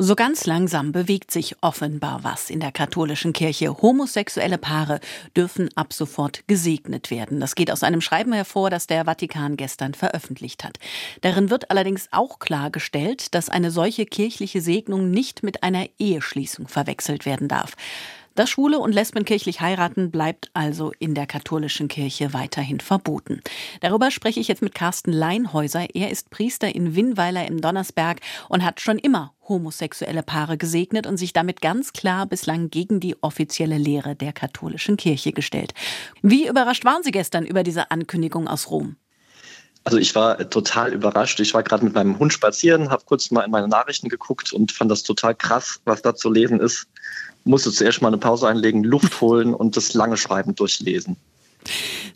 So ganz langsam bewegt sich offenbar was in der katholischen Kirche. Homosexuelle Paare dürfen ab sofort gesegnet werden. Das geht aus einem Schreiben hervor, das der Vatikan gestern veröffentlicht hat. Darin wird allerdings auch klargestellt, dass eine solche kirchliche Segnung nicht mit einer Eheschließung verwechselt werden darf. Das Schwule und Lesben kirchlich heiraten bleibt also in der katholischen Kirche weiterhin verboten. Darüber spreche ich jetzt mit Carsten Leinhäuser. Er ist Priester in Winnweiler im Donnersberg und hat schon immer homosexuelle Paare gesegnet und sich damit ganz klar bislang gegen die offizielle Lehre der katholischen Kirche gestellt. Wie überrascht waren Sie gestern über diese Ankündigung aus Rom? Also ich war total überrascht. Ich war gerade mit meinem Hund spazieren, habe kurz mal in meine Nachrichten geguckt und fand das total krass, was da zu lesen ist musste zuerst mal eine Pause einlegen, Luft holen und das lange Schreiben durchlesen.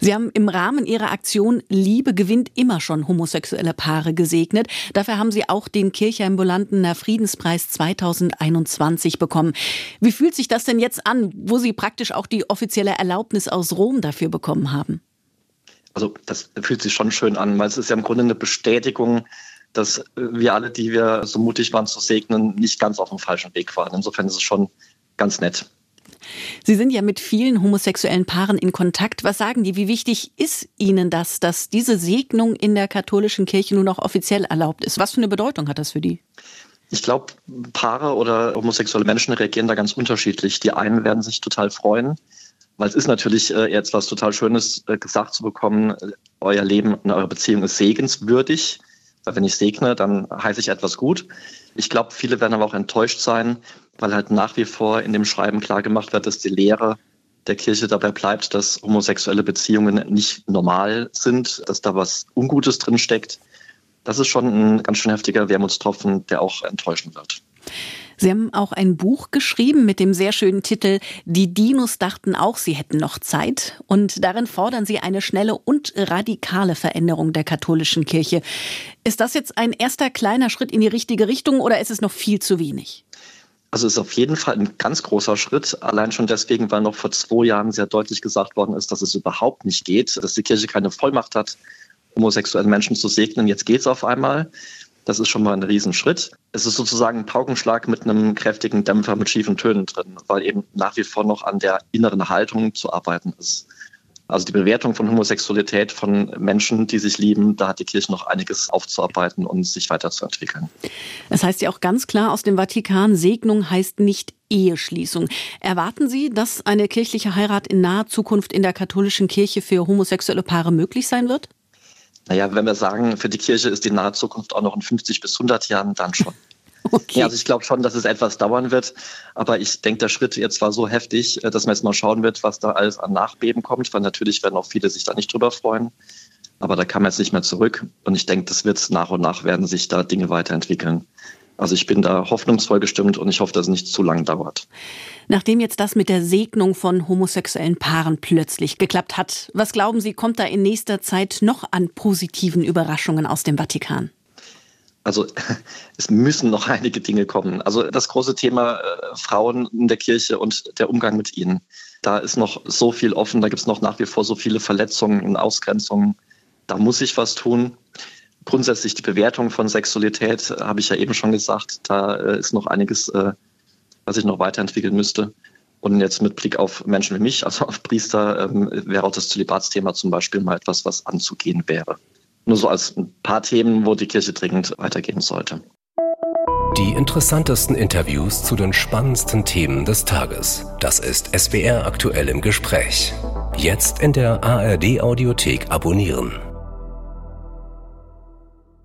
Sie haben im Rahmen Ihrer Aktion Liebe gewinnt immer schon homosexuelle Paare gesegnet. Dafür haben Sie auch den Kirchenambulanten Friedenspreis 2021 bekommen. Wie fühlt sich das denn jetzt an, wo Sie praktisch auch die offizielle Erlaubnis aus Rom dafür bekommen haben? Also das fühlt sich schon schön an, weil es ist ja im Grunde eine Bestätigung, dass wir alle, die wir so mutig waren zu segnen, nicht ganz auf dem falschen Weg waren. Insofern ist es schon ganz nett. Sie sind ja mit vielen homosexuellen Paaren in Kontakt. Was sagen die? Wie wichtig ist Ihnen das, dass diese Segnung in der katholischen Kirche nun auch offiziell erlaubt ist? Was für eine Bedeutung hat das für die? Ich glaube, Paare oder homosexuelle Menschen reagieren da ganz unterschiedlich. Die einen werden sich total freuen, weil es ist natürlich äh, jetzt was total Schönes äh, gesagt zu bekommen, äh, euer Leben und eure Beziehung ist segenswürdig. Weil wenn ich segne, dann heiße ich etwas gut. Ich glaube, viele werden aber auch enttäuscht sein, weil halt nach wie vor in dem Schreiben klar gemacht wird, dass die Lehre der Kirche dabei bleibt, dass homosexuelle Beziehungen nicht normal sind, dass da was Ungutes drin steckt. Das ist schon ein ganz schön heftiger Wermutstropfen, der auch enttäuschen wird. Sie haben auch ein Buch geschrieben mit dem sehr schönen Titel Die Dinos dachten auch, sie hätten noch Zeit. Und darin fordern Sie eine schnelle und radikale Veränderung der katholischen Kirche. Ist das jetzt ein erster kleiner Schritt in die richtige Richtung oder ist es noch viel zu wenig? Also ist auf jeden Fall ein ganz großer Schritt. Allein schon deswegen, weil noch vor zwei Jahren sehr deutlich gesagt worden ist, dass es überhaupt nicht geht, dass die Kirche keine Vollmacht hat, homosexuellen Menschen zu segnen. Jetzt geht es auf einmal. Das ist schon mal ein Riesenschritt. Es ist sozusagen ein Paukenschlag mit einem kräftigen Dämpfer mit schiefen Tönen drin, weil eben nach wie vor noch an der inneren Haltung zu arbeiten ist. Also die Bewertung von Homosexualität von Menschen, die sich lieben, da hat die Kirche noch einiges aufzuarbeiten und sich weiterzuentwickeln. Das heißt ja auch ganz klar aus dem Vatikan, Segnung heißt nicht Eheschließung. Erwarten Sie, dass eine kirchliche Heirat in naher Zukunft in der katholischen Kirche für homosexuelle Paare möglich sein wird? Naja, wenn wir sagen, für die Kirche ist die nahe Zukunft auch noch in 50 bis 100 Jahren, dann schon. Okay. Ja, also ich glaube schon, dass es etwas dauern wird. Aber ich denke, der Schritt jetzt war so heftig, äh, dass man jetzt mal schauen wird, was da alles an Nachbeben kommt. Weil natürlich werden auch viele sich da nicht drüber freuen. Aber da kann man jetzt nicht mehr zurück. Und ich denke, das wird nach und nach werden sich da Dinge weiterentwickeln. Also ich bin da hoffnungsvoll gestimmt und ich hoffe, dass es nicht zu lang dauert. Nachdem jetzt das mit der Segnung von homosexuellen Paaren plötzlich geklappt hat, was glauben Sie, kommt da in nächster Zeit noch an positiven Überraschungen aus dem Vatikan? Also es müssen noch einige Dinge kommen. Also das große Thema äh, Frauen in der Kirche und der Umgang mit ihnen. Da ist noch so viel offen, da gibt es noch nach wie vor so viele Verletzungen und Ausgrenzungen. Da muss sich was tun grundsätzlich die Bewertung von Sexualität, äh, habe ich ja eben schon gesagt, da äh, ist noch einiges, äh, was ich noch weiterentwickeln müsste. Und jetzt mit Blick auf Menschen wie mich, also auf Priester, ähm, wäre auch das Zölibatsthema zum Beispiel mal etwas, was anzugehen wäre. Nur so als ein paar Themen, wo die Kirche dringend weitergehen sollte. Die interessantesten Interviews zu den spannendsten Themen des Tages. Das ist SWR aktuell im Gespräch. Jetzt in der ARD Audiothek abonnieren.